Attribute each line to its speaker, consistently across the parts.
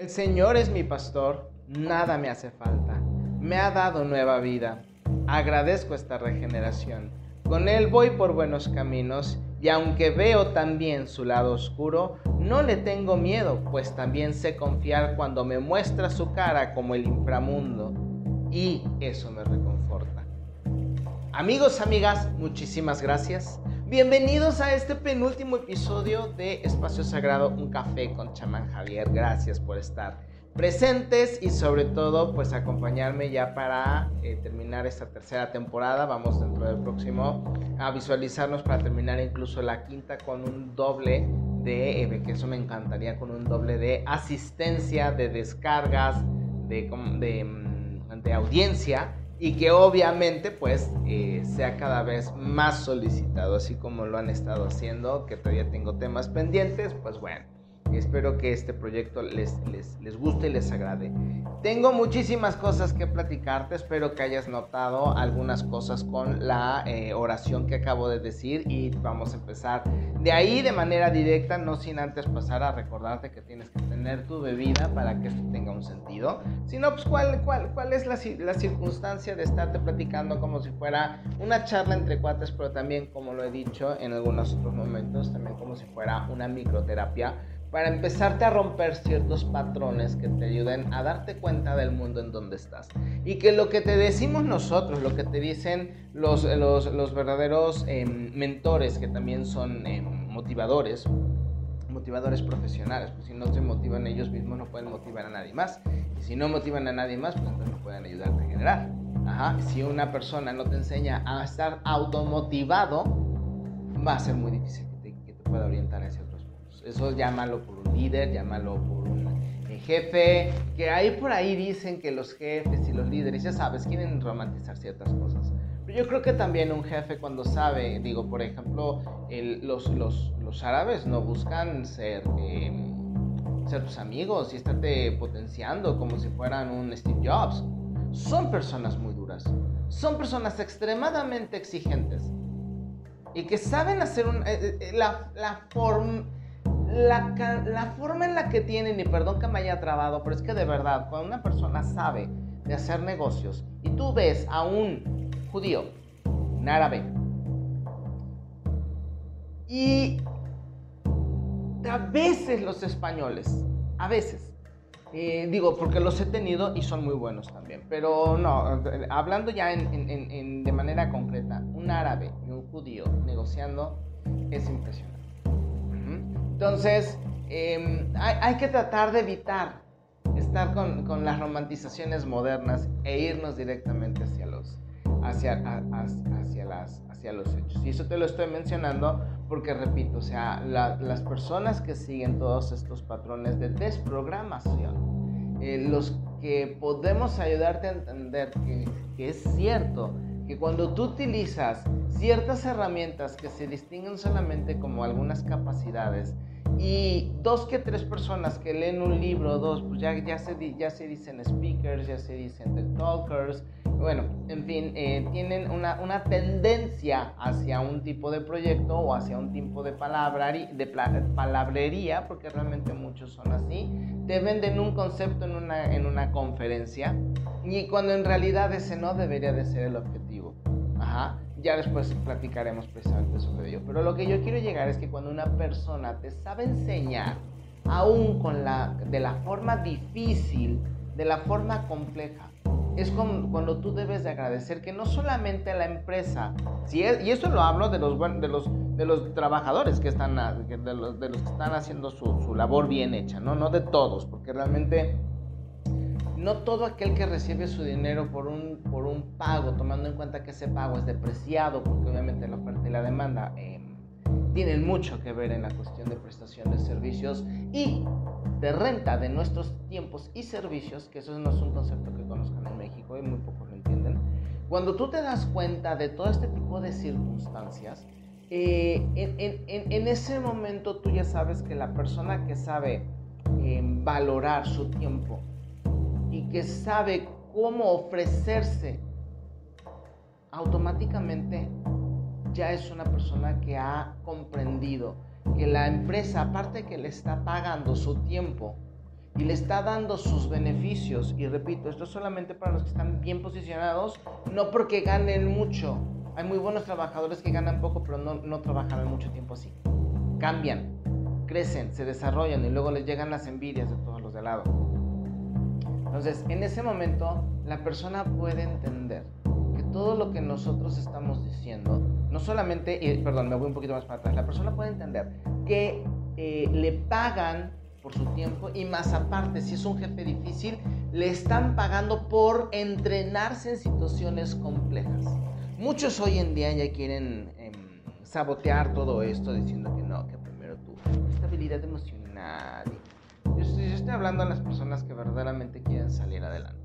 Speaker 1: El Señor es mi pastor, nada me hace falta. Me ha dado nueva vida. Agradezco esta regeneración. Con Él voy por buenos caminos y aunque veo también su lado oscuro, no le tengo miedo, pues también sé confiar cuando me muestra su cara como el inframundo. Y eso me reconforta. Amigos, amigas, muchísimas gracias. Bienvenidos a este penúltimo episodio de Espacio Sagrado, un café con chamán Javier. Gracias por estar presentes y sobre todo pues acompañarme ya para eh, terminar esta tercera temporada. Vamos dentro del próximo a visualizarnos para terminar incluso la quinta con un doble de, eh, que eso me encantaría, con un doble de asistencia, de descargas, de, mm, de audiencia y que obviamente pues eh, sea cada vez más solicitado, así como lo han estado haciendo, que todavía tengo temas pendientes, pues bueno Espero que este proyecto les, les, guste y les agrade. Tengo muchísimas cosas que platicarte, espero que hayas notado algunas cosas con la eh, oración que acabo de decir y vamos a empezar de ahí de manera directa, no sin antes pasar a recordarte que tienes que tener tu bebida para que esto tenga un sentido. Si no, pues cuál, cuál, cuál es la, la circunstancia de estarte platicando como si fuera una charla entre cuates, pero también como lo he dicho en algunos otros momentos, también como si fuera una microterapia para empezarte a romper ciertos patrones que te ayuden a darte cuenta del mundo en donde estás. Y que lo que te decimos nosotros, lo que te dicen los, los, verdaderos em, mentores, que también son em, motivadores, motivadores profesionales, pues si no se motivan ellos mismos no pueden motivar a nadie más. Y si no motivan a nadie más, pues no pueden ayudarte a generar. Ajá. Si una persona no te enseña a estar automotivado, va a ser muy difícil que te, que te pueda orientar hacia eso llámalo por un líder, llámalo por un eh, jefe, que ahí por ahí dicen que los jefes y los líderes, ya sabes, quieren romantizar ciertas cosas. Pero yo creo que también un jefe cuando sabe, digo, por ejemplo, los, los, los, árabes no buscan ser, em, ser tus amigos y estarte potenciando como si fueran un Steve Jobs. Son personas muy duras, son personas extremadamente exigentes y que saben hacer un, eh, eh, la, la la, forma en la que tienen, y perdón que me haya trabado, pero es que de verdad, cuando una persona sabe de hacer negocios y tú ves a un judío, un árabe, y a veces los españoles, a veces, eh, digo, porque los he tenido y son muy buenos también, pero no, hablando ya de manera concreta, un árabe y un judío negociando es impresionante. Entonces, em, hay, que tratar de evitar estar con, las romantizaciones modernas e irnos directamente hacia los, hacia, hacia, las, hacia los hechos. Y eso te lo estoy mencionando porque, repito, o sea, las personas que siguen todos estos patrones de desprogramación, eh, los que podemos ayudarte a entender que, que es cierto que cuando tú utilizas ciertas herramientas que se distinguen solamente como algunas capacidades, y dos que tres personas que leen un libro, dos, pues ya, ya, se, ya se dicen speakers, ya se dicen talkers, bueno, en fin, eh, tienen una, una, tendencia hacia un tipo de proyecto o hacia un tipo de, de palabrería, porque realmente muchos son así, te venden un concepto en una, en una conferencia y cuando en realidad ese no debería de ser el objetivo. Ajá. Ya después platicaremos precisamente sobre ello. Pero lo que yo quiero llegar es que cuando una persona te sabe enseñar, aún con la, de la forma difícil, de la forma compleja, es cuando, tú debes de agradecer que no solamente la empresa, si es, y esto lo hablo de los, de los, de los trabajadores que están, de los, de los que están haciendo su, su labor bien hecha, ¿no? no de todos, porque realmente no todo aquel que recibe su dinero por un, por un pago, tomando en cuenta que ese pago es depreciado, porque obviamente la oferta y la demanda em, tienen mucho que ver en la cuestión de prestación de servicios y de renta de nuestros tiempos y servicios, que eso no es un concepto que conozcan en México y muy pocos lo entienden. Cuando tú te das cuenta de todo este tipo de circunstancias, eh, en, ese momento tú ya sabes que la persona que sabe em, valorar su tiempo y que sabe cómo ofrecerse, automáticamente ya es una persona que ha comprendido que la empresa, aparte que le está pagando su tiempo y le está dando sus beneficios, y repito, esto es solamente para los que están bien posicionados, no porque ganen mucho. Hay muy buenos trabajadores que ganan poco, pero no, no trabajan mucho tiempo así. Cambian, crecen, se desarrollan y luego les llegan las envidias de todos los de lado. Entonces, en ese momento, la persona puede entender que todo lo que nosotros estamos diciendo, no solamente, perdón, me voy un poquito más para atrás, la persona puede entender que eh, le pagan por su tiempo y más aparte, si es un jefe difícil, le están pagando por entrenarse en situaciones complejas. Muchos hoy en día ya quieren em, sabotear todo esto diciendo que no, que primero tu estabilidad emocional. Estoy, hablando a las personas que verdaderamente quieren salir adelante.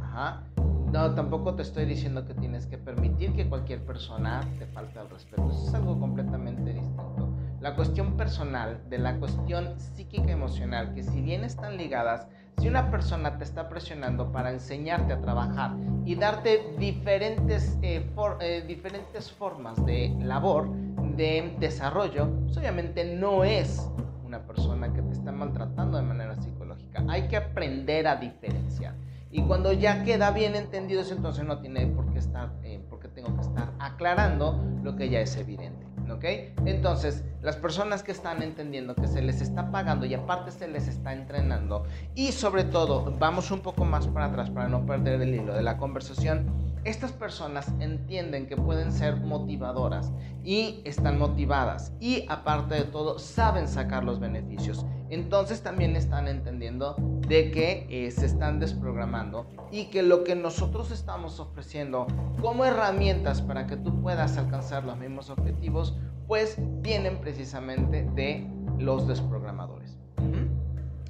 Speaker 1: Ajá. No, tampoco te estoy diciendo que tienes que permitir que cualquier persona te falte al respeto. Eso es algo completamente distinto la cuestión personal, de la cuestión psíquica emocional, que si bien están ligadas, si una persona te está presionando para enseñarte a trabajar y darte diferentes, eh, eh, diferentes formas de labor, de desarrollo, pues obviamente no es una persona que te está maltratando de manera psicológica. Hay que aprender a diferenciar. Y cuando ya queda bien entendido eso, entonces no tiene por qué estar, eh, porque tengo que estar aclarando lo que ya es evidente. ¿ok? Entonces, las personas que están entendiendo que se les está pagando y aparte se les está entrenando y sobre todo, vamos un poco más para atrás para no perder el hilo de la conversación, estas personas entienden que pueden ser motivadoras y están motivadas y aparte de todo saben sacar los beneficios. Entonces también están entendiendo de que eh, se están desprogramando y que lo que nosotros estamos ofreciendo como herramientas para que tú puedas alcanzar los mismos objetivos, pues vienen precisamente de los desprogramadores.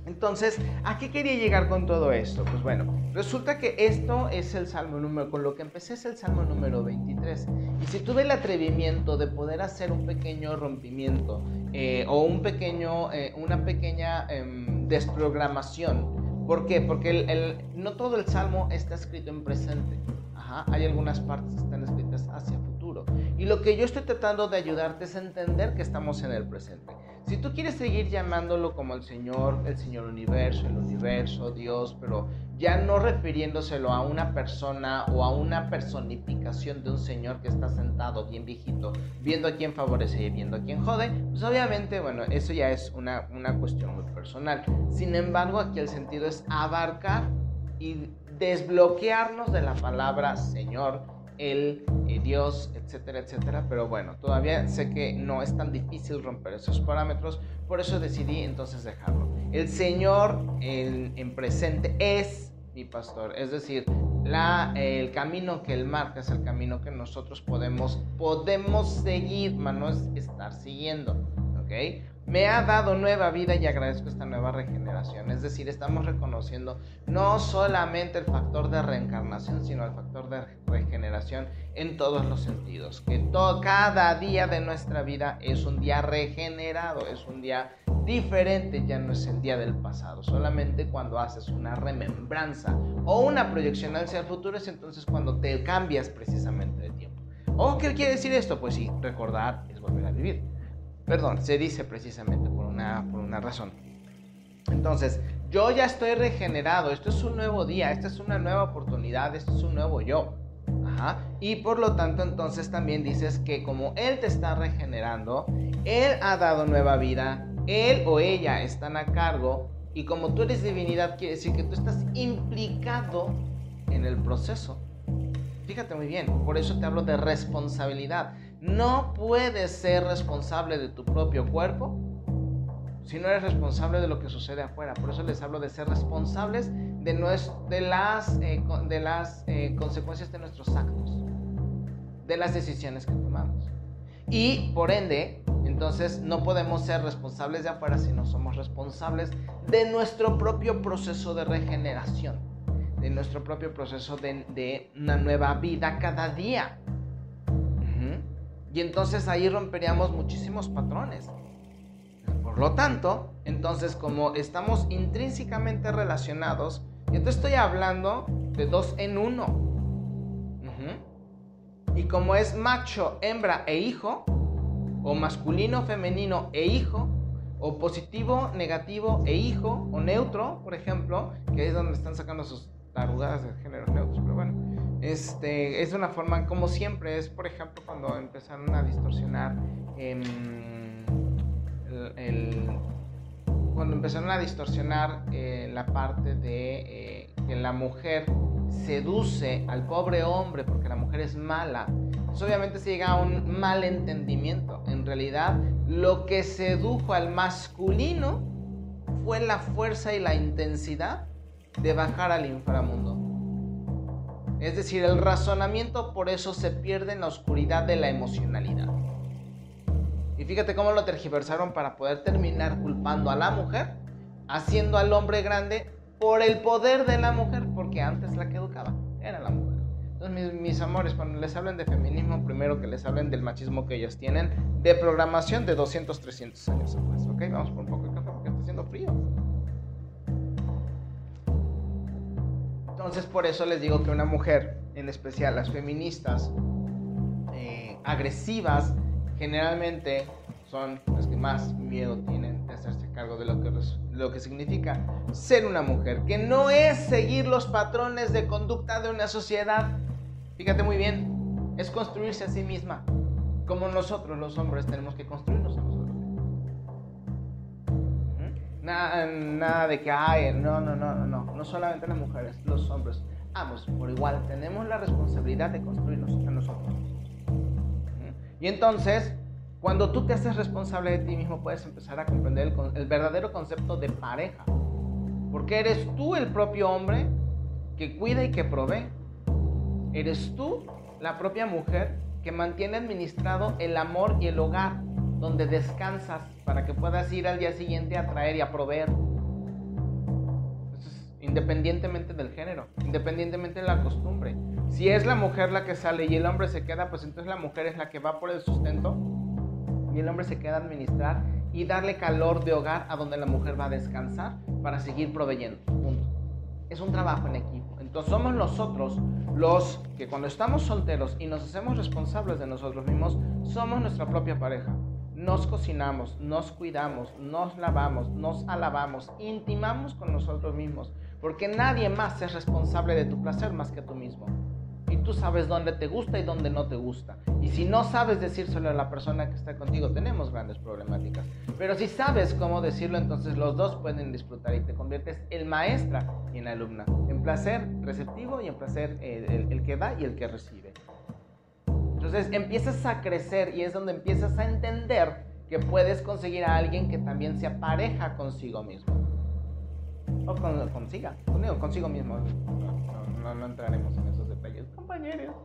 Speaker 1: Entonces, ¿a qué quería llegar con todo esto? Pues bueno, resulta que esto es el salmo número, con lo que empecé es el salmo número 23. Y si tuve el atrevimiento de poder hacer un pequeño rompimiento eh, o un pequeño, eh, una pequeña em, desprogramación, ¿por qué? Porque no todo el salmo está escrito en presente. hay algunas partes que están escritas hacia futuro. Y lo que yo estoy tratando de ayudarte es entender que estamos en el presente. Si tú quieres seguir llamándolo como el Señor, el Señor Universo, el Universo, Dios, pero ya no refiriéndoselo a una persona o a una personificación de un Señor que está sentado bien viejito, viendo a quién favorece y viendo a quién jode, pues obviamente, bueno, eso ya es una, una cuestión muy personal. Sin embargo, aquí el sentido es abarcar y desbloquearnos de la palabra Señor, el Dios, etcétera, etcétera. Pero bueno, todavía sé que no es tan difícil romper esos parámetros, por eso decidí entonces dejarlo. El Señor en, presente es mi pastor, es decir, la, el camino que Él marca es el camino que nosotros podemos, podemos seguir, mas no es estar siguiendo, ¿ok? Me ha dado nueva vida y agradezco esta nueva regeneración. Es decir, estamos reconociendo no solamente el factor de reencarnación, sino el factor de regeneración en todos los sentidos. Que todo, cada día de nuestra vida es un día regenerado, es un día diferente, ya no es el día del pasado. Solamente cuando haces una remembranza o una proyección hacia el futuro es entonces cuando te cambias precisamente de tiempo. ¿O qué quiere decir esto? Pues sí, recordar es volver a vivir. Perdón, se dice precisamente por una, por una razón. Entonces, yo ya estoy regenerado, esto es un nuevo día, esta es una nueva oportunidad, esto es un nuevo yo. Ajá. Y por lo tanto, entonces también dices que como Él te está regenerando, Él ha dado nueva vida, Él o ella están a cargo, y como tú eres divinidad, quiere decir que tú estás implicado en el proceso. Fíjate muy bien, por eso te hablo de responsabilidad. No puedes ser responsable de tu propio cuerpo si no eres responsable de lo que sucede afuera. Por eso les hablo de ser responsables de, las, eh, eh, consecuencias de nuestros actos, de las decisiones que tomamos. Y por ende, entonces no podemos ser responsables de afuera si no somos responsables de nuestro propio proceso de regeneración, de nuestro propio proceso de, de una nueva vida cada día. Y entonces ahí romperíamos muchísimos patrones. Por lo tanto, entonces como estamos intrínsecamente relacionados, y entonces estoy hablando de dos en uno. Y como es macho, hembra e hijo, o masculino, femenino e hijo, o positivo, negativo e hijo, o neutro, por ejemplo, que es donde están sacando sus tarugadas de géneros neutros, pero bueno, este, es una forma, como siempre, es por ejemplo cuando empezaron a distorsionar em, el, cuando empezaron a distorsionar eh, la parte de eh, que la mujer seduce al pobre hombre porque la mujer es mala, pues obviamente se llega a un mal entendimiento. En realidad, lo que sedujo al masculino fue la fuerza y la intensidad de bajar al inframundo. Es decir, el razonamiento por eso se pierde en la oscuridad de la emocionalidad. Y fíjate cómo lo tergiversaron para poder terminar culpando a la mujer, haciendo al hombre grande por el poder de la mujer, porque antes la que educaba era la mujer. Entonces, mis, amores, cuando les hablen de feminismo, primero que les hablen del machismo que ellos tienen, de programación de 200, 300 años atrás. ¿Ok? Vamos por un poco de café porque está haciendo frío. Entonces, por eso les digo que una mujer, en especial las feministas eh, agresivas, generalmente son las que más miedo tienen de hacerse cargo de lo que, lo que significa ser una mujer, que no es seguir los patrones de conducta de una sociedad. Fíjate muy bien, es construirse a sí misma, como nosotros los hombres tenemos que construirnos Nada, nada de que, ay, no, no, no, no, no, no solamente las mujeres, los hombres, ambos por igual tenemos la responsabilidad de construirnos a nosotros. Y entonces, cuando tú te haces responsable de ti mismo, puedes empezar a comprender el, verdadero concepto de pareja. Porque eres tú el propio hombre que cuida y que provee. Eres tú la propia mujer que mantiene administrado el amor y el hogar, donde descansas para que puedas ir al día siguiente a traer y a proveer. independientemente del género, independientemente de la costumbre. Si es la mujer la que sale y el hombre se queda, pues entonces la mujer es la que va por el sustento y el hombre se queda a administrar y darle calor de hogar a donde la mujer va a descansar para seguir proveyendo. Es un trabajo en equipo. Entonces somos nosotros los que cuando estamos solteros y nos hacemos responsables de nosotros mismos, somos nuestra propia pareja. Nos cocinamos, nos cuidamos, nos lavamos, nos alabamos, intimamos con nosotros mismos, porque nadie más es responsable de tu placer más que tú mismo y tú sabes dónde te gusta y dónde no te gusta. Y si no sabes decírselo a la persona que está contigo, tenemos grandes problemáticas. Pero si sabes cómo decirlo, entonces los dos pueden disfrutar y te conviertes en maestra y en alumna. En placer receptivo y en placer eh, el, que da y el que recibe. Entonces empiezas a crecer y es donde empiezas a entender que puedes conseguir a alguien que también se apareja consigo mismo. O con, consiga, consigo mismo. No, no entraremos en esos detalles compañeros.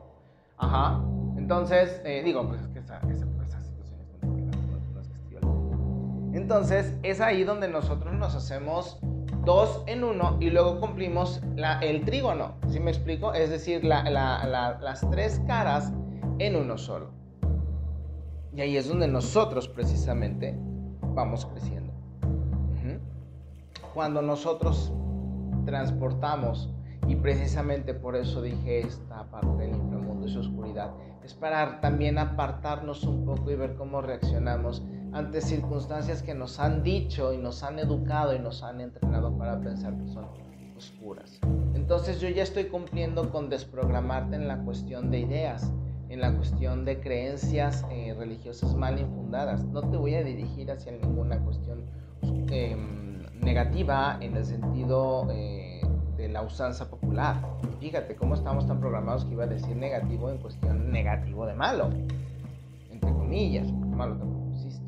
Speaker 1: Ajá. Entonces, eh, digo, pues es que esa, esa, esa situación es no, Entonces, es ahí donde nosotros nos hacemos dos en uno y luego cumplimos la, el trígono. ¿Sí me explico? Es decir, la, la, las tres caras en uno solo. Y ahí es donde nosotros precisamente vamos creciendo. Cuando nosotros transportamos y precisamente por eso dije esta parte del inframundo y su oscuridad. Es para también apartarnos un poco y ver cómo reaccionamos ante circunstancias que nos han dicho y nos han educado y nos han entrenado para pensar que son oscuras. Entonces yo ya estoy cumpliendo con desprogramarte en la cuestión de ideas, en la cuestión de creencias eh, religiosas mal infundadas. No te voy a dirigir hacia ninguna cuestión em, negativa en el sentido... Eh, de la usanza popular. Fíjate cómo estamos tan programados que iba a decir negativo en cuestión negativo de malo. Entre comillas, malo tampoco existe.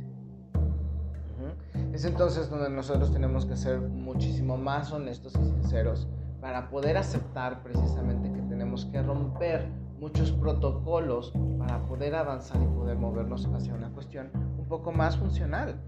Speaker 1: Es entonces donde nosotros tenemos que ser muchísimo más honestos y sinceros para poder aceptar precisamente que tenemos que romper muchos protocolos para poder avanzar y poder movernos hacia una cuestión un poco más funcional.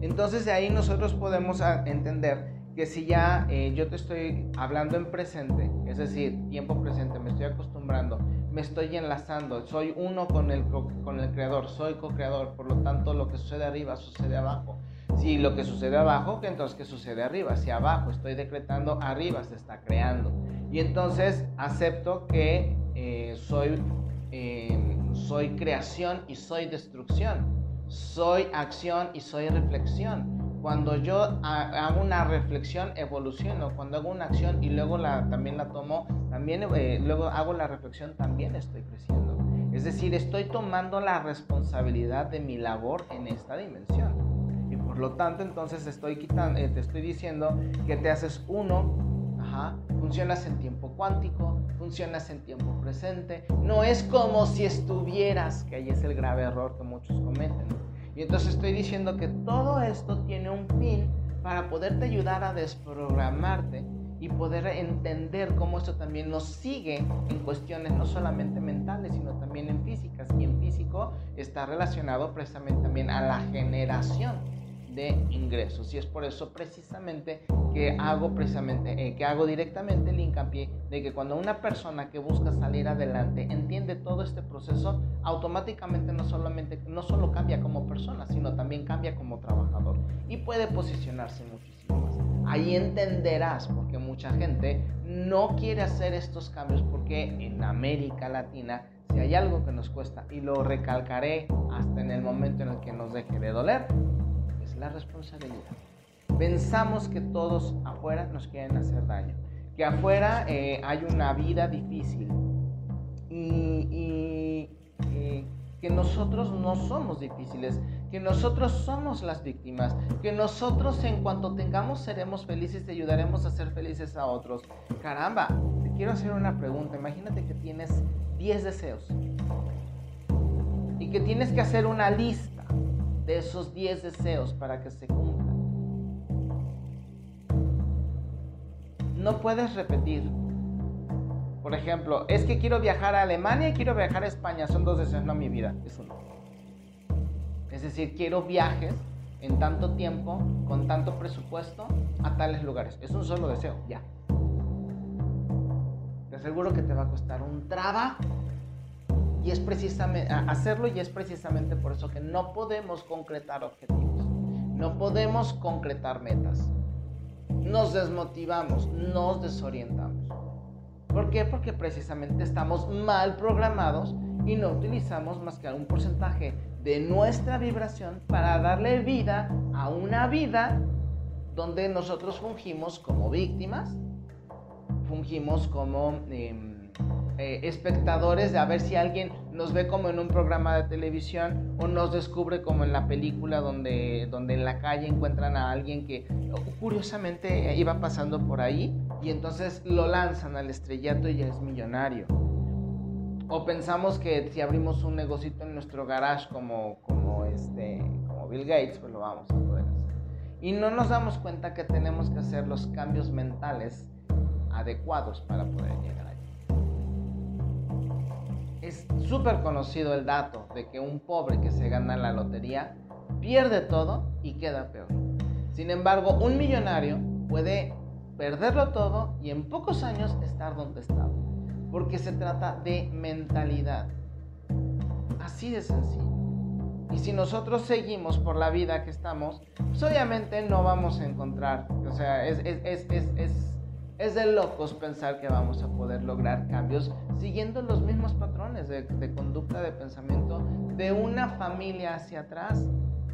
Speaker 1: Entonces de ahí nosotros podemos entender que si ya eh, yo te estoy hablando en presente, es decir, tiempo presente, me estoy acostumbrando, me estoy enlazando, soy uno con el, con el creador, soy co-creador, por lo tanto lo que sucede arriba sucede abajo. Si lo que sucede abajo, entonces ¿qué sucede arriba? Si abajo estoy decretando, arriba se está creando. Y entonces acepto que eh, soy, eh, soy creación y soy destrucción. soy acción y soy reflexión. Cuando yo hago una reflexión, evoluciono. Cuando hago una acción y luego la, también la tomo, también eh, luego hago la reflexión, también estoy creciendo. Es decir, estoy tomando la responsabilidad de mi labor en esta dimensión. Y por lo tanto, entonces estoy quitando, te estoy diciendo que te haces uno, funcionas en tiempo cuántico, funcionas en tiempo presente. No es como si estuvieras, que ahí es el grave error que muchos cometen. Y entonces estoy diciendo que todo esto tiene un fin para poderte ayudar a desprogramarte y poder entender cómo esto también nos sigue en cuestiones no solamente mentales, sino también en físicas. Y en físico está relacionado precisamente también a la generación de ingresos. Y es por eso precisamente que hago precisamente, eh, que hago directamente el hincapié de que cuando una persona que busca salir adelante entiende todo este proceso, automáticamente no solamente, no solo cambia como persona, sino también cambia como trabajador y puede posicionarse muchísimo más. Ahí entenderás porque mucha gente no quiere hacer estos cambios porque en América Latina si hay algo que nos cuesta y lo recalcaré hasta en el momento en el que nos deje de doler, la responsabilidad. Pensamos que todos afuera nos quieren hacer daño, que afuera eh, hay una vida difícil y, eh, que nosotros no somos difíciles, que nosotros somos las víctimas, que nosotros en cuanto tengamos seremos felices y ayudaremos a ser felices a otros. Caramba, te quiero hacer una pregunta. Imagínate que tienes 10 deseos y que tienes que hacer una lista de esos 10 deseos para que se cumplan. No puedes repetir. Por ejemplo, es que quiero viajar a Alemania y quiero viajar a España. Son dos deseos, no mi vida. Es uno. Es decir, quiero viajes en tanto tiempo, con tanto presupuesto, a tales lugares. Es un solo deseo, ya. Te aseguro que te va a costar un trabajo y es precisamente hacerlo y es precisamente por eso que no podemos concretar objetivos, no podemos concretar metas. Nos desmotivamos, nos desorientamos. ¿Por qué? Porque precisamente estamos mal programados y no utilizamos más que un porcentaje de nuestra vibración para darle vida a una vida donde nosotros fungimos como víctimas, fungimos como... Em, eh, espectadores de a ver si alguien nos ve como en un programa de televisión o nos descubre como en la película donde, donde en la calle encuentran a alguien que curiosamente iba pasando por ahí y entonces lo lanzan al estrellato y ya es millonario. O pensamos que si abrimos un negocito en nuestro garage como, como, este, como Bill Gates, pues lo vamos a poder hacer. Y no nos damos cuenta que tenemos que hacer los cambios mentales adecuados para poder llegar. Es súper conocido el dato de que un pobre que se gana la lotería pierde todo y queda peor. Sin embargo, un millonario puede perderlo todo y en pocos años estar donde está. Porque se trata de mentalidad. Así de sencillo. Y si nosotros seguimos por la vida que estamos, pues obviamente no vamos a encontrar. O sea, es, es, es, es es de locos pensar que vamos a poder lograr cambios siguiendo los mismos patrones de, conducta, de pensamiento de una familia hacia atrás.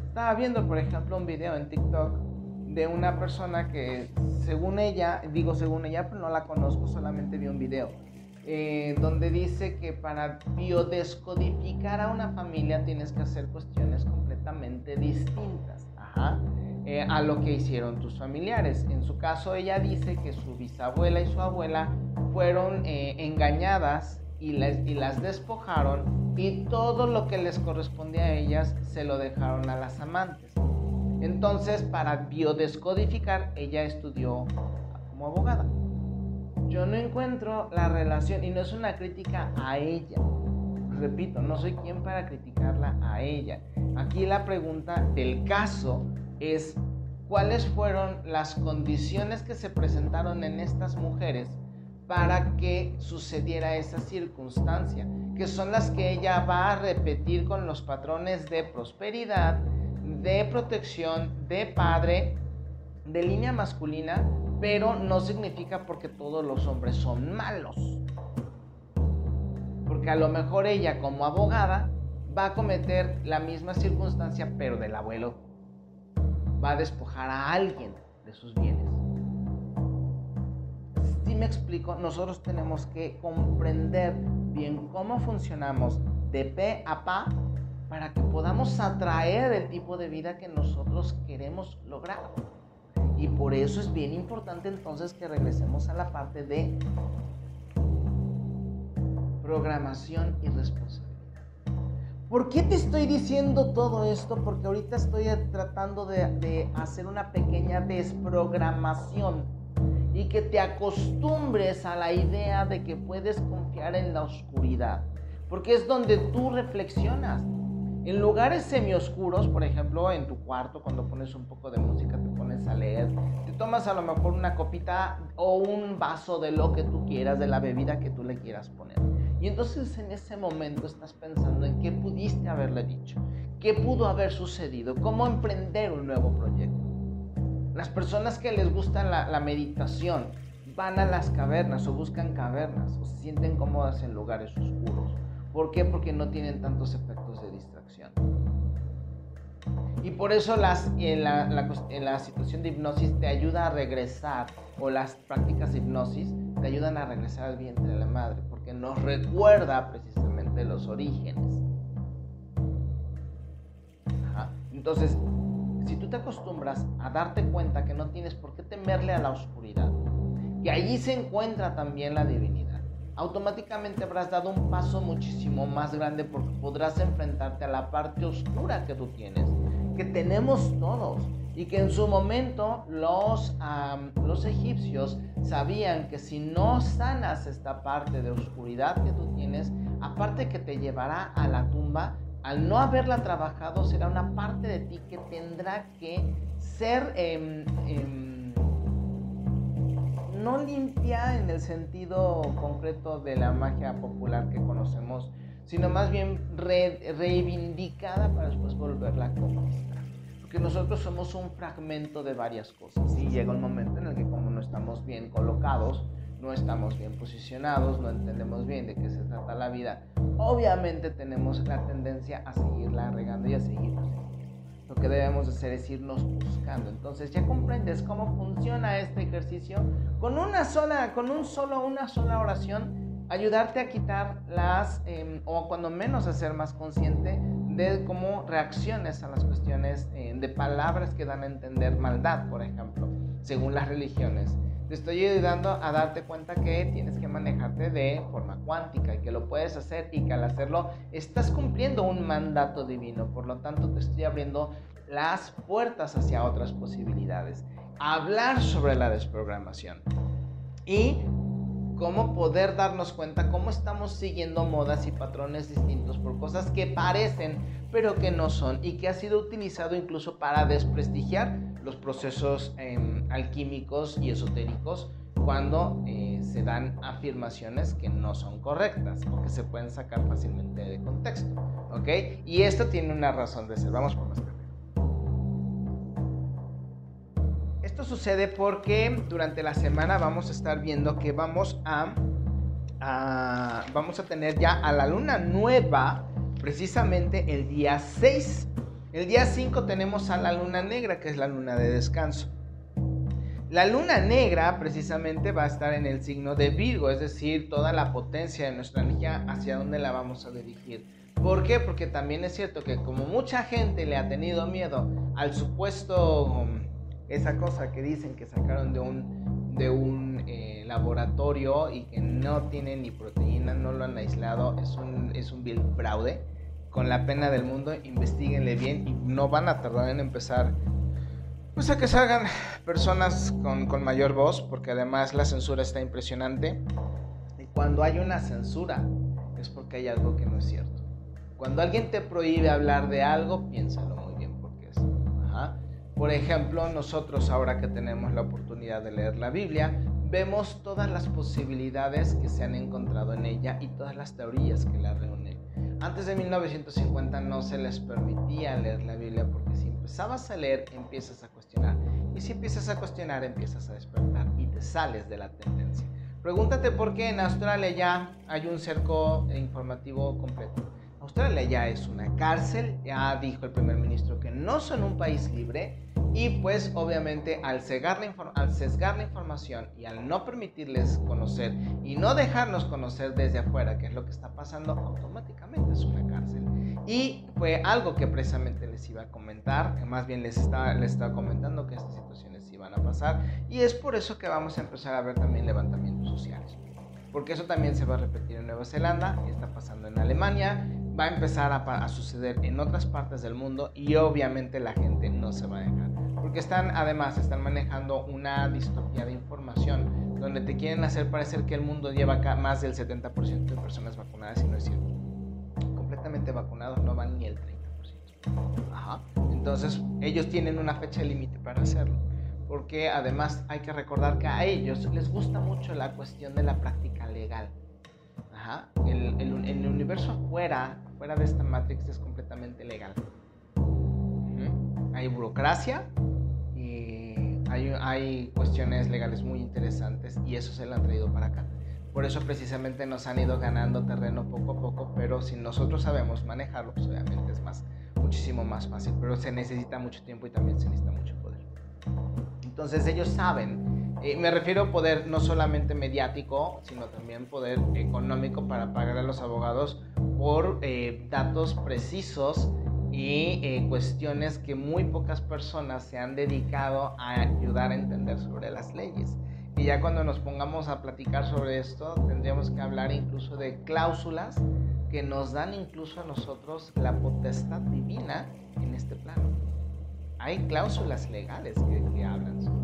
Speaker 1: Estaba viendo, por ejemplo, un video en TikTok de una persona que, según ella, digo según ella, pero no la conozco, solamente vi un video, eh, donde dice que para biodescodificar a una familia tienes que hacer cuestiones completamente distintas. Ajá. Eh, a lo que hicieron tus familiares. En su caso, ella dice que su bisabuela y su abuela fueron eh, engañadas y las, y las despojaron y todo lo que les correspondía a ellas se lo dejaron a las amantes. Entonces, para biodescodificar, ella estudió como abogada. Yo no encuentro la relación y no es una crítica a ella. Repito, no soy quien para criticarla a ella. Aquí la pregunta del caso es cuáles fueron las condiciones que se presentaron en estas mujeres para que sucediera esa circunstancia, que son las que ella va a repetir con los patrones de prosperidad, de protección, de padre, de línea masculina, pero no significa porque todos los hombres son malos. Porque a lo mejor ella como abogada va a cometer la misma circunstancia, pero del abuelo. Va a despojar a alguien de sus bienes. Si me explico, nosotros tenemos que comprender bien cómo funcionamos de pe a pa para que podamos atraer el tipo de vida que nosotros queremos lograr. Y por eso es bien importante entonces que regresemos a la parte de programación y responsabilidad. ¿Por qué te estoy diciendo todo esto? Porque ahorita estoy tratando de, hacer una pequeña desprogramación y que te acostumbres a la idea de que puedes confiar en la oscuridad. Porque es donde tú reflexionas. En lugares semioscuros, por ejemplo, en tu cuarto, cuando pones un poco de música, te pones a leer, te tomas a lo mejor una copita o un vaso de lo que tú quieras, de la bebida que tú le quieras poner. Y entonces en ese momento estás pensando en qué pudiste haberle dicho, qué pudo haber sucedido, cómo emprender un nuevo proyecto. Las personas que les gusta la, meditación van a las cavernas o buscan cavernas o se sienten cómodas en lugares oscuros. ¿Por qué? Porque no tienen tantos efectos de distracción y por eso las, en, la, la situación de hipnosis te ayuda a regresar, o las prácticas de hipnosis te ayudan a regresar al vientre de la madre, porque nos recuerda precisamente los orígenes. Entonces, si tú te acostumbras a darte cuenta que no tienes por qué temerle a la oscuridad, que allí se encuentra también la divinidad, automáticamente habrás dado un paso muchísimo más grande porque podrás enfrentarte a la parte oscura que tú tienes, que tenemos todos y que en su momento los, los egipcios sabían que si no sanas esta parte de oscuridad que tú tienes, aparte que te llevará a la tumba, al no haberla trabajado será una parte de ti que tendrá que ser... Em, no limpia en el sentido concreto de la magia popular que conocemos, sino más bien reivindicada para después volverla a conquistar. Porque nosotros somos un fragmento de varias cosas y llega un momento en el que como estamos bien colocados, no estamos bien posicionados, no entendemos bien de qué se trata la vida, obviamente tenemos la tendencia a seguirla regando y a seguirla lo que debemos hacer es irnos buscando. Entonces ya comprendes cómo funciona este ejercicio. Con una sola, con un solo, una sola oración, ayudarte a quitar las, em, o cuando menos a ser más consciente de cómo reacciones a las cuestiones eh, de palabras que dan a entender maldad, por ejemplo, según las religiones. Te estoy ayudando a darte cuenta que tienes que manejarte de forma cuántica y que lo puedes hacer y que al hacerlo estás cumpliendo un mandato divino. Por lo tanto, te estoy abriendo las puertas hacia otras posibilidades. Hablar sobre la desprogramación. Y cómo poder darnos cuenta cómo estamos siguiendo modas y patrones distintos por cosas que parecen pero que no son y que ha sido utilizado incluso para desprestigiar los procesos em, alquímicos y esotéricos cuando eh, se dan afirmaciones que no son correctas o que se pueden sacar fácilmente de contexto. ¿Ok? Y esto tiene una razón de ser. Vamos por más Esto sucede porque durante la semana vamos a estar viendo que vamos a, a vamos a tener ya a la luna nueva precisamente el día 6 el día 5 tenemos a la luna negra, que es la luna de descanso. La luna negra precisamente va a estar en el signo de Virgo, es decir, toda la potencia de nuestra energía hacia dónde la vamos a dirigir. ¿Por qué? Porque también es cierto que como mucha gente le ha tenido miedo al supuesto, esa cosa que dicen que sacaron de un, de un eh, laboratorio y que no tiene ni proteína, no lo han aislado, es un, es un vil fraude con la pena del mundo, investiguenle bien y no van a tardar en empezar pues a que salgan personas con, mayor voz, porque además la censura está impresionante. Y cuando hay una censura es porque hay algo que no es cierto. Cuando alguien te prohíbe hablar de algo, piénsalo muy bien porque es. Por ejemplo, nosotros ahora que tenemos la oportunidad de leer la Biblia, vemos todas las posibilidades que se han encontrado en ella y todas las teorías que la reúnen. Antes de 1950 no se les permitía leer la Biblia porque si empezabas a leer empiezas a cuestionar y si empiezas a cuestionar empiezas a despertar y te sales de la tendencia. Pregúntate por qué en Australia ya hay un cerco informativo completo. Australia ya es una cárcel, ya dijo el primer ministro que no son un país libre y pues obviamente al, la al sesgar la información y al no permitirles conocer y no dejarnos conocer desde afuera qué es lo que está pasando, automáticamente es una cárcel. Y fue algo que precisamente les iba a comentar, que más bien les estaba, les estaba comentando que estas situaciones iban a pasar y es por eso que vamos a empezar a ver también levantamientos sociales. Porque eso también se va a repetir en Nueva Zelanda, está pasando en Alemania, va a empezar a, a suceder en otras partes del mundo y obviamente la gente no se va a dejar porque están, además, están manejando una distopía de información donde te quieren hacer parecer que el mundo lleva acá más del 70% de personas vacunadas y no es cierto. Completamente vacunados no van ni el 30%. Ajá. Entonces, ellos tienen una fecha límite para hacerlo. Porque además hay que recordar que a ellos les gusta mucho la cuestión de la práctica legal. Ajá. El, universo afuera, fuera de esta Matrix es completamente legal. Hay burocracia, hay, cuestiones legales muy interesantes y eso se lo han traído para acá. Por eso precisamente nos han ido ganando terreno poco a poco, pero si nosotros sabemos manejarlo, pues obviamente es más, muchísimo más fácil, pero se necesita mucho tiempo y también se necesita mucho poder. Entonces ellos saben, eh, me refiero a poder no solamente mediático, sino también poder económico para pagar a los abogados por eh, datos precisos y eh, cuestiones que muy pocas personas se han dedicado a ayudar a entender sobre las leyes. Y ya cuando nos pongamos a platicar sobre esto, tendríamos que hablar incluso de cláusulas que nos dan incluso a nosotros la potestad divina en este plano. Hay cláusulas legales que, hablan sobre.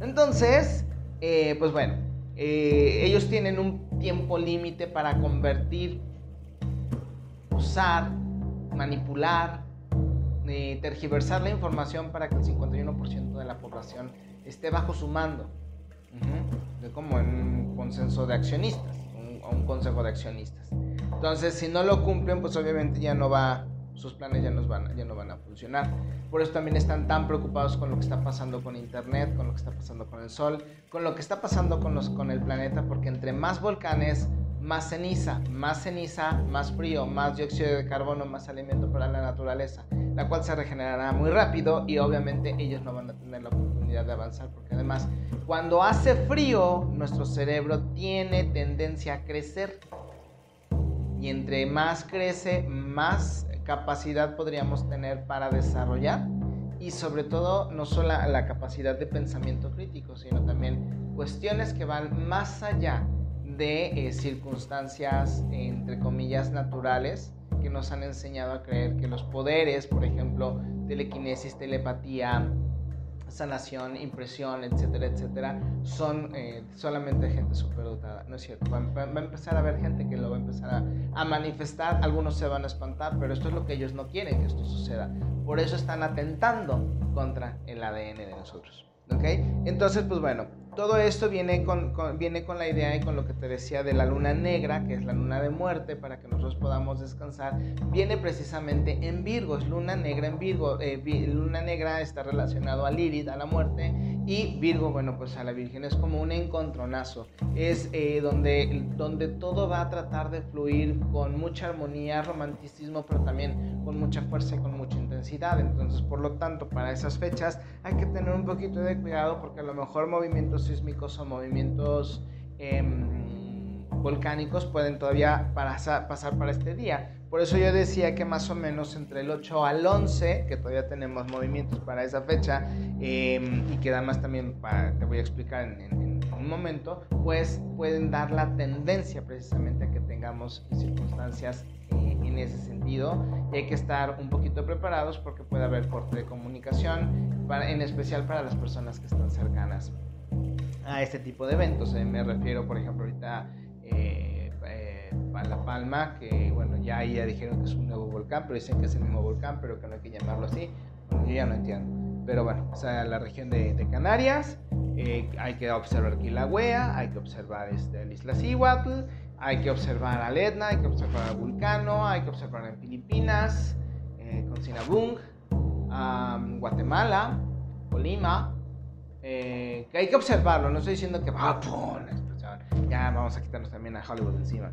Speaker 1: Entonces, eh, pues bueno, eh, ellos tienen un tiempo límite para convertir, usar manipular, eh, tergiversar la información para que el 51% de la población esté bajo su mando. como en un consenso de accionistas, un, un consejo de accionistas. Entonces, si no lo cumplen, pues obviamente ya no va, sus planes ya, nos van, ya no van a funcionar. Por eso también están tan preocupados con lo que está pasando con Internet, con lo que está pasando con el Sol, con lo que está pasando con, los, con el planeta, porque entre más volcanes, más ceniza, más ceniza, más frío, más dióxido de carbono, más alimento para la naturaleza, la cual se regenerará muy rápido y obviamente ellos no van a tener la oportunidad de avanzar porque además cuando hace frío nuestro cerebro tiene tendencia a crecer y entre más crece más capacidad podríamos tener para desarrollar y sobre todo no solo la capacidad de pensamiento crítico sino también cuestiones que van más allá de eh, circunstancias, entre comillas, naturales que nos han enseñado a creer que los poderes, por ejemplo, telequinesis, telepatía, sanación, impresión, etcétera, etcétera, son eh, solamente gente superdotada. No es cierto. Va, a empezar a haber gente que lo va a empezar a, a, manifestar. Algunos se van a espantar, pero esto es lo que ellos no quieren que esto suceda. Por eso están atentando contra el ADN de nosotros. ¿Ok? Entonces, pues bueno, todo esto viene con, viene con la idea y con lo que te decía de la luna negra, que es la luna de muerte, para que nosotros podamos descansar. Viene precisamente en Virgo, es luna negra en Virgo. Eh, luna negra está relacionado a Lilith, a la muerte, y Virgo, bueno, pues a la Virgen es como un encontronazo. Es eh, donde, donde todo va a tratar de fluir con mucha armonía, romanticismo, pero también con mucha fuerza y con mucha intensidad. Entonces, por lo tanto, para esas fechas hay que tener un poquito de cuidado porque a lo mejor movimientos sísmicos o movimientos em, volcánicos pueden todavía pasar, para este día. Por eso yo decía que más o menos entre el 8 al 11, que todavía tenemos movimientos para esa fecha, em, y que además también te voy a explicar en, un momento, pues pueden dar la tendencia precisamente a que tengamos circunstancias eh, en ese sentido. Y hay que estar un poquito preparados porque puede haber corte de comunicación, para, en especial para las personas que están cercanas a este tipo de eventos. Eh, me refiero, por ejemplo, ahorita eh, eh, a La Palma, que bueno, ya ahí ya dijeron que es un nuevo volcán, pero dicen que es el mismo volcán, pero que no hay que llamarlo así. Bueno, yo ya no entiendo. Pero bueno, o sea, la región de, de Canarias, hay que observar Kilauea, hay que observar este, el Isla Cihuatl, hay que observar al Etna, hay que observar al Vulcano, hay que observar en Filipinas, con Sinabung, Guatemala, Colima, eh, que hay que observarlo, no estoy diciendo que va, ya vamos a quitarnos también a Hollywood encima.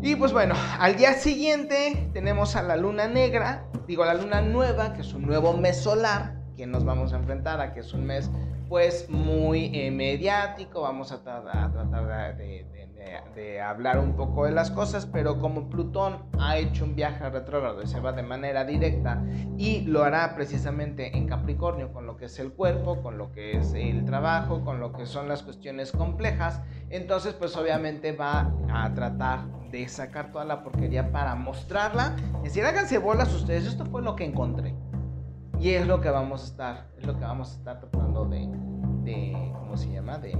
Speaker 1: Y pues bueno, al día siguiente tenemos a la luna negra, digo la luna nueva, que es un nuevo mes solar que nos vamos a enfrentar a que es un mes pues muy mediático, vamos a, tratar de, hablar un poco de las cosas, pero como Plutón ha hecho un viaje retrógrado y se va de manera directa y lo hará precisamente en Capricornio con lo que es el cuerpo, con lo que es el trabajo, con lo que son las cuestiones complejas, entonces pues obviamente va a tratar de sacar toda la porquería para mostrarla, es decir, háganse bolas ustedes, esto fue lo que encontré. Y es lo que vamos a estar, es lo que vamos a estar tratando de, de ¿cómo se llama? De,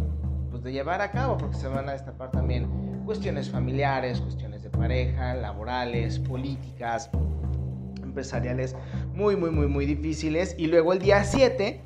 Speaker 1: pues de llevar a cabo, porque se van a destapar también cuestiones familiares, cuestiones de pareja, laborales, políticas, empresariales, muy, muy, muy, muy difíciles. Y luego el día 7,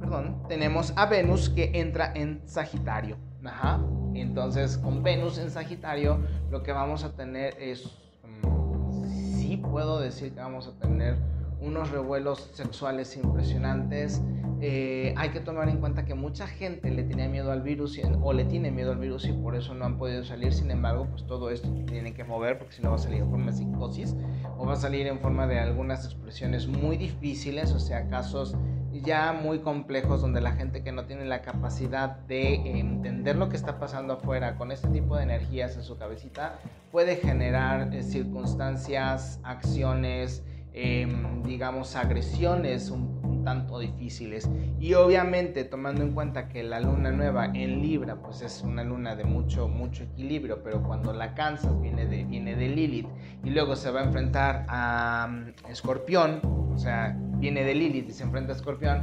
Speaker 1: perdón, tenemos a Venus que entra en Sagitario. Ajá. Entonces, con Venus en Sagitario, lo que vamos a tener es, mm, sí puedo decir que vamos a tener unos revuelos sexuales impresionantes. Eh, hay que tomar en cuenta que mucha gente le tenía miedo al virus o le tiene miedo al virus y por eso no han podido salir. Sin embargo, pues todo esto tiene que mover porque si no va a salir en forma de psicosis o va a salir en forma de algunas expresiones muy difíciles, o sea, casos ya muy complejos donde la gente que no tiene la capacidad de entender lo que está pasando afuera con este tipo de energías en su cabecita puede generar eh, circunstancias, acciones, Em, digamos, agresiones un, tanto difíciles. Y obviamente tomando en cuenta que la luna nueva en Libra, pues es una luna de mucho, mucho equilibrio, pero cuando la cansas viene de, viene de Lilith y luego se va a enfrentar a um, Escorpión, o sea, viene de Lilith y se enfrenta a Escorpión,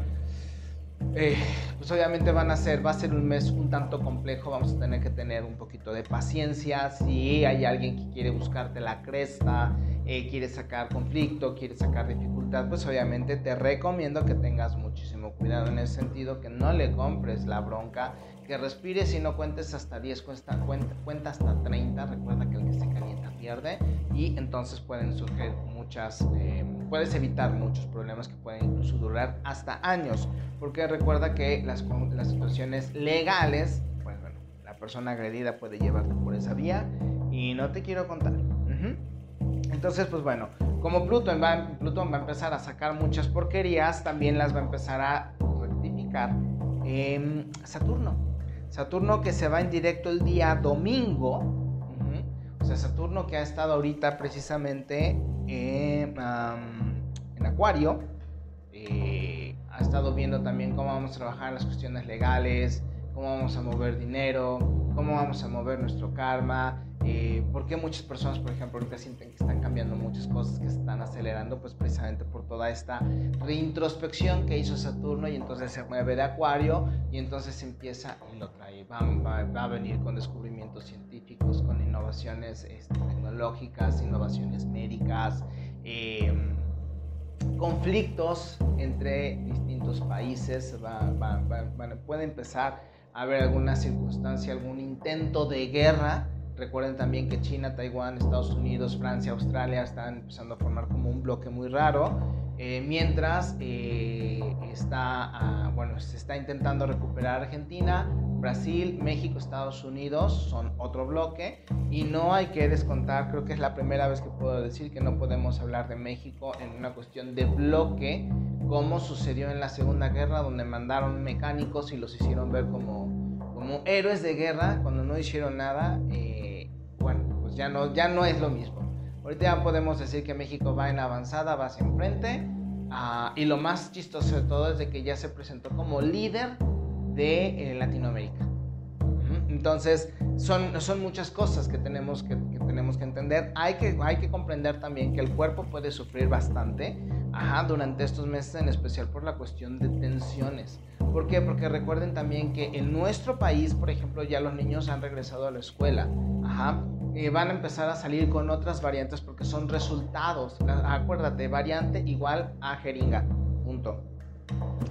Speaker 1: eh, pues obviamente van a ser, va a ser un mes un tanto complejo, vamos a tener que tener un poquito de paciencia, si hay alguien que quiere buscarte la cresta, eh, quiere sacar conflicto, quiere sacar dificultad, pues obviamente te recomiendo que tengas muchísimo cuidado en ese sentido, que no le compres la bronca, que respires y no cuentes hasta 10, cuenta, cuenta, hasta 30, recuerda que el que se calienta pierde y entonces pueden surgir muchas, eh, puedes evitar muchos problemas que pueden incluso durar hasta años, porque recuerda que las, las situaciones legales, pues bueno, la persona agredida puede llevarte por esa vía y no te quiero contar. Entonces, pues bueno, como Plutón va, Plutón va a empezar a sacar muchas porquerías, también las va a empezar a rectificar Saturno. Saturno que se va en directo el día domingo. O sea, Saturno que ha estado ahorita precisamente en Acuario. Eh, ha estado viendo también cómo vamos a trabajar las cuestiones legales, cómo vamos a mover dinero, cómo vamos a mover nuestro karma, eh, ¿Por qué muchas personas, por ejemplo, ahorita sienten que están cambiando muchas cosas, que se están acelerando? Pues precisamente por toda esta reintrospección que hizo Saturno y entonces se mueve de Acuario y entonces empieza y lo trae. Va, va, a venir con descubrimientos científicos, con innovaciones este, tecnológicas, innovaciones médicas, em, conflictos entre distintos países. puede empezar haber alguna circunstancia, algún intento de guerra. Recuerden también que China, Taiwán, Estados Unidos, Francia, Australia están empezando a formar como un bloque muy raro, eh, mientras eh, está, ah, bueno, se está intentando recuperar Argentina, Brasil, México, Estados Unidos son otro bloque. Y no hay que descontar, creo que es la primera vez que puedo decir que no podemos hablar de México en una cuestión de bloque, como sucedió en la Segunda Guerra, donde mandaron mecánicos y los hicieron ver como, como héroes de guerra cuando no hicieron nada. Eh, bueno, pues ya no, ya no es lo mismo. Ahorita ya podemos decir que México va en avanzada, va hacia enfrente. Ah, y lo más chistoso de todo es de que ya se presentó como líder de eh, Latinoamérica. Entonces, son, son muchas cosas que tenemos que, tenemos que entender. Hay que, hay que comprender también que el cuerpo puede sufrir bastante ajá, durante estos meses, en especial por la cuestión de tensiones. ¿Por qué? Porque recuerden también que en nuestro país, por ejemplo, ya los niños han regresado a la escuela. Ajá. Van a empezar a salir con otras variantes porque son resultados. Acuérdate, variante igual a jeringa. Punto.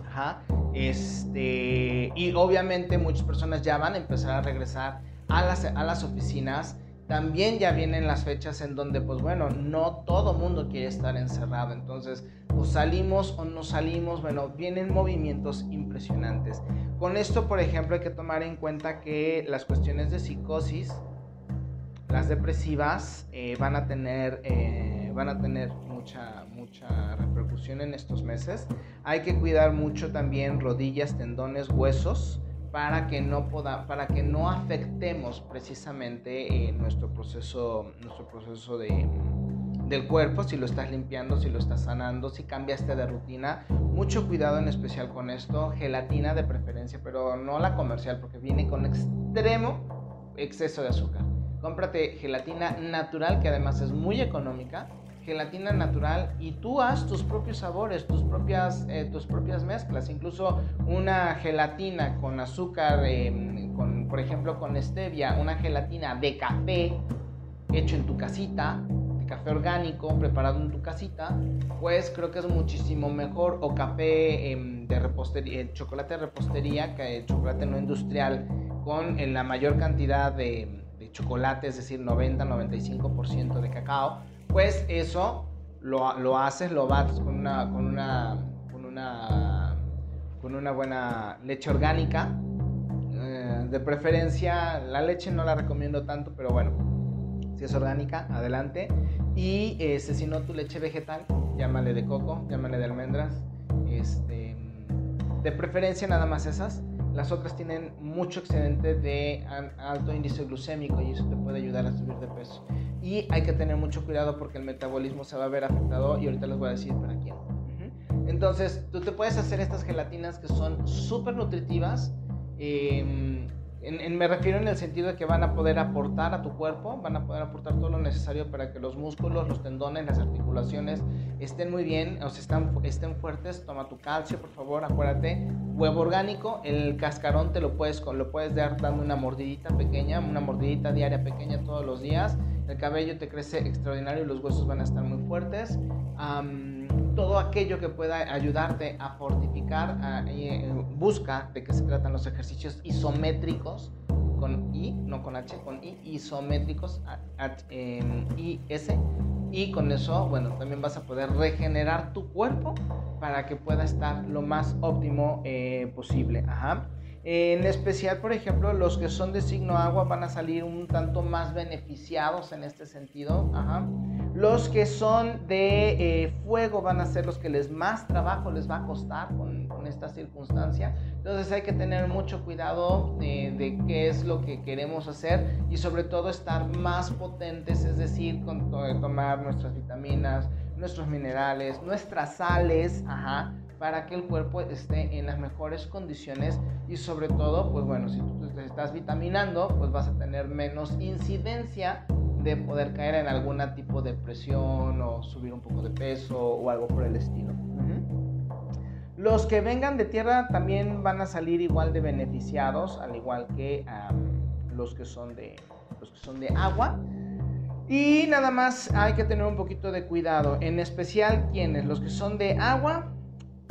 Speaker 1: Ajá. Este, y obviamente muchas personas ya van a empezar a regresar a las, a las oficinas. También ya vienen las fechas en donde, pues bueno, no todo mundo quiere estar encerrado. Entonces, o salimos o no salimos. Bueno, vienen movimientos impresionantes. Con esto, por ejemplo, hay que tomar en cuenta que las cuestiones de psicosis las depresivas eh, van a tener, eh, van a tener mucha, mucha repercusión en estos meses. Hay que cuidar mucho también rodillas, tendones, huesos para que no, poda, para que no afectemos precisamente nuestro proceso, nuestro proceso de, del cuerpo, si lo estás limpiando, si lo estás sanando, si cambiaste de rutina. Mucho cuidado en especial con esto, gelatina de preferencia, pero no la comercial porque viene con extremo exceso de azúcar. Cómprate gelatina natural que además es muy económica, gelatina natural y tú haz tus propios sabores, tus propias, eh, tus propias mezclas, incluso una gelatina con azúcar, em, con, por ejemplo con stevia, una gelatina de café hecho en tu casita, café orgánico preparado en tu casita, pues creo que es muchísimo mejor o café em, de repostería, eh, chocolate de repostería que chocolate no industrial con la mayor cantidad de, chocolate, es decir, 90-95% de cacao, pues eso lo, lo, haces, lo bates con una, con una, con una, con una buena leche orgánica. Eh, de preferencia, la leche no la recomiendo tanto, pero bueno, si es orgánica, adelante. Y este, si no, tu leche vegetal, llámale de coco, llámale de almendras. Este, de preferencia nada más esas. Las otras tienen mucho excedente de alto índice glucémico y eso te puede ayudar a subir de peso. Y hay que tener mucho cuidado porque el metabolismo se va a ver afectado y ahorita les voy a decir para quién. Entonces, tú te puedes hacer estas gelatinas que son súper nutritivas. Eh, me refiero en el sentido de que van a poder aportar a tu cuerpo, van a poder aportar todo lo necesario para que los músculos, los tendones, las articulaciones estén muy bien, o sea, estén, fuertes. Toma tu calcio, por favor, acuérdate. Huevo orgánico, el cascarón te lo puedes, lo puedes dar dando una mordidita pequeña, una mordidita diaria pequeña todos los días. El cabello te crece extraordinario y los huesos van a estar muy fuertes todo aquello que pueda ayudarte a fortificar, eh, busca de qué se tratan los ejercicios isométricos con I, no con H, con I, isométricos, I, S, y con eso, bueno, también vas a poder regenerar tu cuerpo para que pueda estar lo más óptimo eh, posible. Ajá. En especial, por ejemplo, los que son de signo agua van a salir un tanto más beneficiados en este sentido. Los que son de eh, fuego van a ser los que les más trabajo les va a costar con, esta circunstancia. Entonces hay que tener mucho cuidado de, qué es lo que queremos hacer y sobre todo estar más potentes, es decir, tomar nuestras vitaminas, nuestros minerales, nuestras sales, para que el cuerpo esté en las mejores condiciones y sobre todo, pues bueno, si tú te estás vitaminando, pues vas a tener menos incidencia de poder caer en algún tipo de presión o subir un poco de peso o algo por el estilo. Los que vengan de tierra también van a salir igual de beneficiados, al igual que los, que son de, los que son de agua. Y nada más hay que tener un poquito de cuidado, en especial quienes, los que son de agua,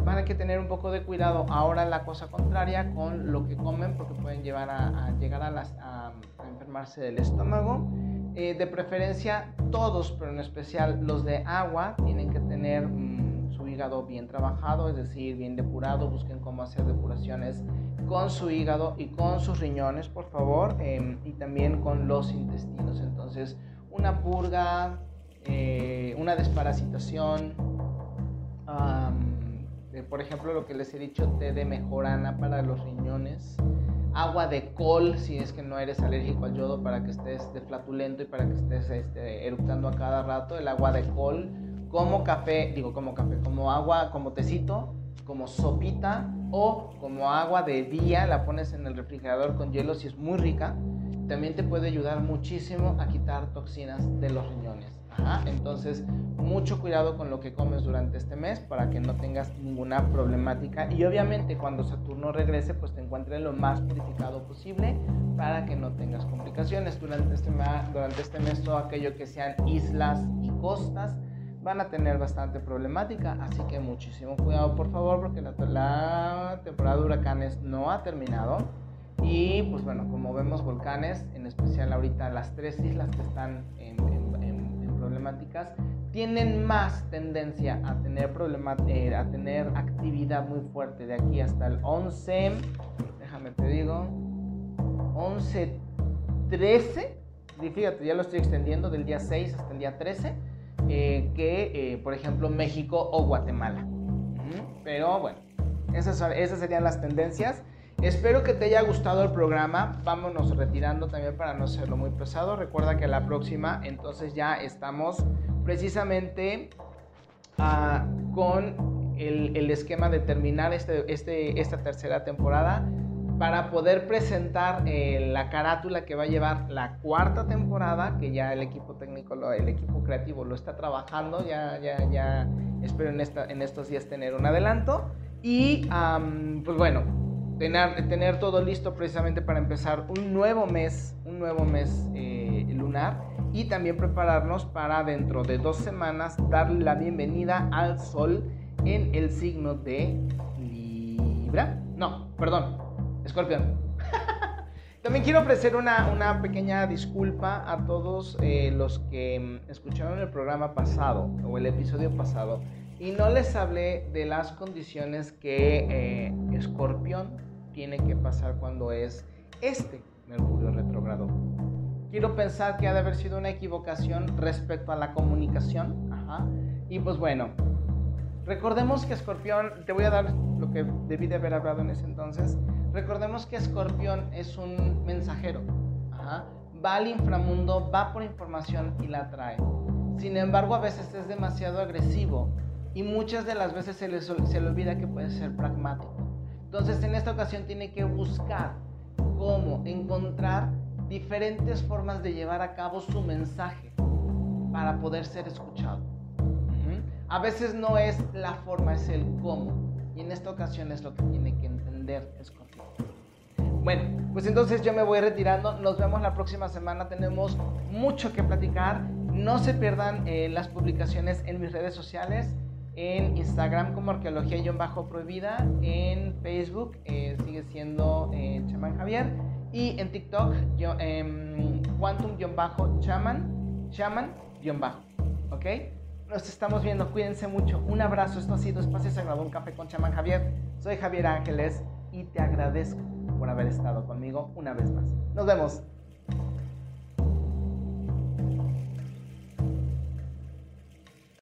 Speaker 1: van a que tener un poco de cuidado ahora la cosa contraria con lo que comen porque pueden llevar a, llegar a, las, a, enfermarse del estómago. Eh, de preferencia todos, pero en especial los de agua, tienen que tener mm, su hígado bien trabajado, es decir, bien depurado. Busquen cómo hacer depuraciones con su hígado y con sus riñones, por favor, em, y también con los intestinos. Entonces, una purga, eh, una desparasitación. Por ejemplo, lo que les he dicho, té de mejorana para los riñones, agua de col si es que no eres alérgico al yodo para que estés de flatulento y para que estés este, eructando a cada rato, el agua de col, como café, digo como café, como agua, como tecito, como sopita o como agua de día, la pones en el refrigerador con hielo si es muy rica, también te puede ayudar muchísimo a quitar toxinas de los riñones. Entonces, mucho cuidado con lo que comes durante este mes para que no tengas ninguna problemática. Y obviamente cuando Saturno regrese, pues te encuentres lo más purificado posible para que no tengas complicaciones. Durante este, durante este mes, todo aquello que sean islas y costas van a tener bastante problemática. Así que muchísimo cuidado, por favor, porque la, la temporada de huracanes no ha terminado. Y pues bueno, como vemos volcanes, en especial ahorita las tres islas que están en tienen más tendencia a tener, problema, eh, a tener actividad muy fuerte de aquí hasta el 11, déjame te digo, 11, 13 fíjate, ya lo estoy extendiendo del día 6 hasta el día 13, eh, que por ejemplo México o Guatemala. Pero bueno, esas, esas serían las tendencias. Espero que te haya gustado el programa. Vámonos retirando también para no hacerlo muy pesado. Recuerda que la próxima, entonces ya estamos precisamente ah, con el, esquema de terminar este, este, esta tercera temporada para poder presentar eh, la carátula que va a llevar la cuarta temporada, que ya el equipo técnico, el equipo creativo lo está trabajando, ya, ya, ya espero en, esta, en estos días tener un adelanto. Y pues bueno, tener, tener todo listo precisamente para empezar un nuevo mes, un nuevo mes eh, lunar y también prepararnos para dentro de dos semanas darle la bienvenida al sol en el signo de Libra. No, perdón, Escorpión. También quiero ofrecer una, una, pequeña disculpa a todos eh, los que mm, escucharon el programa pasado o el episodio pasado y no les hablé de las condiciones que eh, Escorpión tiene que pasar cuando es este Mercurio retrógrado. Quiero pensar que ha de haber sido una equivocación respecto a la comunicación. Y pues bueno, recordemos que Escorpión, te voy a dar lo que debí de haber hablado en ese entonces. Recordemos que Escorpión es un mensajero. Va al inframundo, va por información y la trae. Sin embargo, a veces es demasiado agresivo y muchas de las veces se le, se le olvida que puede ser pragmático. Entonces en esta ocasión tiene que buscar cómo encontrar diferentes formas de llevar a cabo su mensaje para poder ser escuchado. A veces no es la forma, es el cómo. Y en esta ocasión es lo que tiene que entender Scorpio. Bueno, pues entonces yo me voy retirando. Nos vemos la próxima semana. Tenemos mucho que platicar. No se pierdan eh, las publicaciones en mis redes sociales en Instagram como arqueología-prohibida, en Facebook eh, sigue siendo eh, Chaman Javier y en TikTok yo, eh, Quantum-Chaman, Chaman-Bajo, ¿ok? Nos estamos viendo, cuídense mucho, un abrazo, esto ha sido Espacio Sagrado, un café con Chaman Javier, soy Javier Ángeles y te agradezco por haber estado conmigo una vez más. Nos vemos.